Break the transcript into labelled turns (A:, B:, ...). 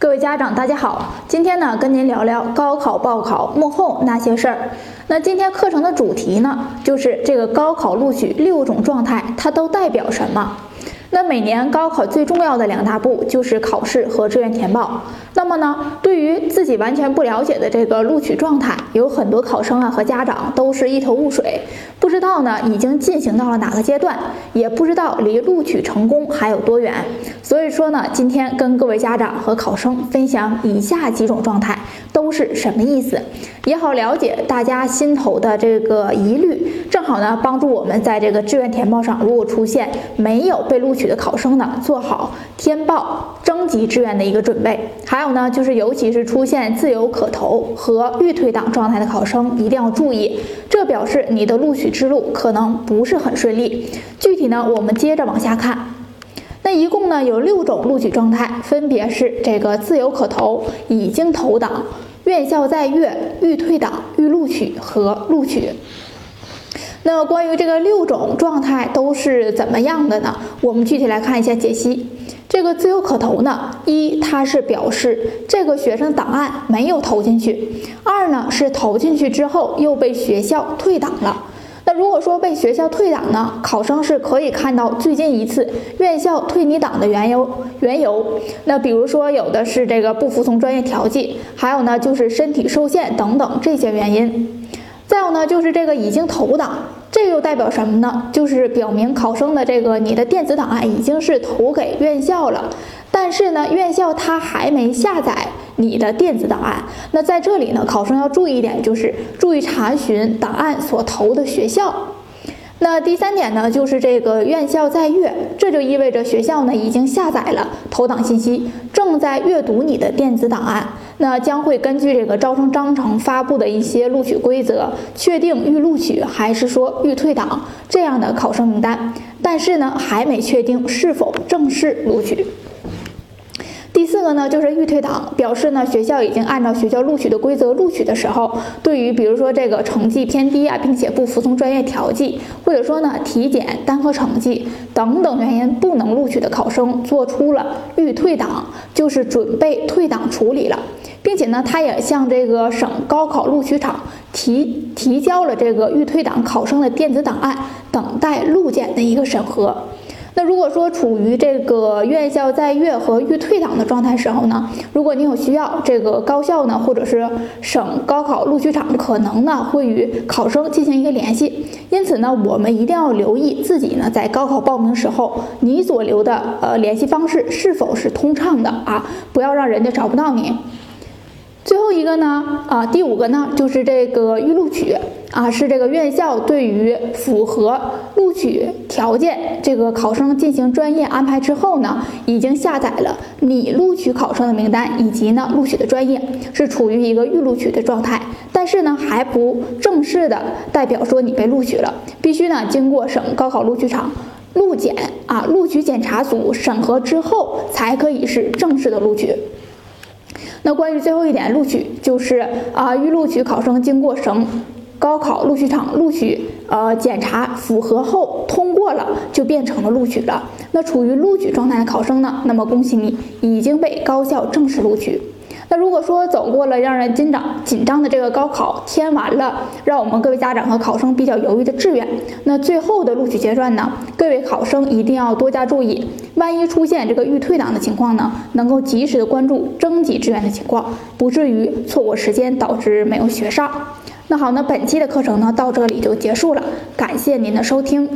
A: 各位家长，大家好，今天呢跟您聊聊高考报考幕后那些事儿。那今天课程的主题呢，就是这个高考录取六种状态，它都代表什么？那每年高考最重要的两大步就是考试和志愿填报。那么呢，对于自己完全不了解的这个录取状态，有很多考生啊和家长都是一头雾水，不知道呢已经进行到了哪个阶段，也不知道离录取成功还有多远。所以说呢，今天跟各位家长和考生分享以下几种状态都是什么意思，也好了解大家心头的这个疑虑，正好呢帮助我们在这个志愿填报上，如果出现没有被录取的考生呢，做好填报征集志愿的一个准备。还有呢，就是尤其是出现自由可投和预退档状态的考生，一定要注意，这表示你的录取之路可能不是很顺利。具体呢，我们接着往下看。那一共呢有六种录取状态，分别是这个自由可投、已经投档、院校在阅、预退档、预录取和录取。那关于这个六种状态都是怎么样的呢？我们具体来看一下解析。这个自由可投呢，一它是表示这个学生档案没有投进去；二呢是投进去之后又被学校退档了。那如果说被学校退档呢，考生是可以看到最近一次院校退你档的缘由。缘由，那比如说有的是这个不服从专业调剂，还有呢就是身体受限等等这些原因。再有呢就是这个已经投档，这又代表什么呢？就是表明考生的这个你的电子档案已经是投给院校了，但是呢院校它还没下载。你的电子档案，那在这里呢，考生要注意一点，就是注意查询档案所投的学校。那第三点呢，就是这个院校在阅，这就意味着学校呢已经下载了投档信息，正在阅读你的电子档案。那将会根据这个招生章程发布的一些录取规则，确定预录取还是说预退档这样的考生名单，但是呢，还没确定是否正式录取。四个呢，就是预退档，表示呢学校已经按照学校录取的规则录取的时候，对于比如说这个成绩偏低啊，并且不服从专业调剂，或者说呢体检单科成绩等等原因不能录取的考生，做出了预退档，就是准备退档处理了，并且呢他也向这个省高考录取场提提交了这个预退档考生的电子档案，等待录检的一个审核。那如果说处于这个院校在阅和预退档的状态时候呢，如果你有需要，这个高校呢或者是省高考录取场可能呢会与考生进行一个联系，因此呢我们一定要留意自己呢在高考报名时候你所留的呃联系方式是否是通畅的啊，不要让人家找不到你。最后一个呢，啊，第五个呢，就是这个预录取啊，是这个院校对于符合录取条件这个考生进行专业安排之后呢，已经下载了你录取考生的名单以及呢录取的专业，是处于一个预录取的状态，但是呢还不正式的代表说你被录取了，必须呢经过省高考录取场录检啊录取检查组审核之后，才可以是正式的录取。那关于最后一点录取，就是啊，预录取考生经过省高考录取场录取呃检查符合后通过了，就变成了录取了。那处于录取状态的考生呢，那么恭喜你已经被高校正式录取。那如果说走过了让人紧张紧张的这个高考，填完了让我们各位家长和考生比较犹豫的志愿，那最后的录取阶段呢，各位考生一定要多加注意，万一出现这个预退档的情况呢，能够及时的关注征集志愿的情况，不至于错过时间导致没有学上。那好，那本期的课程呢到这里就结束了，感谢您的收听。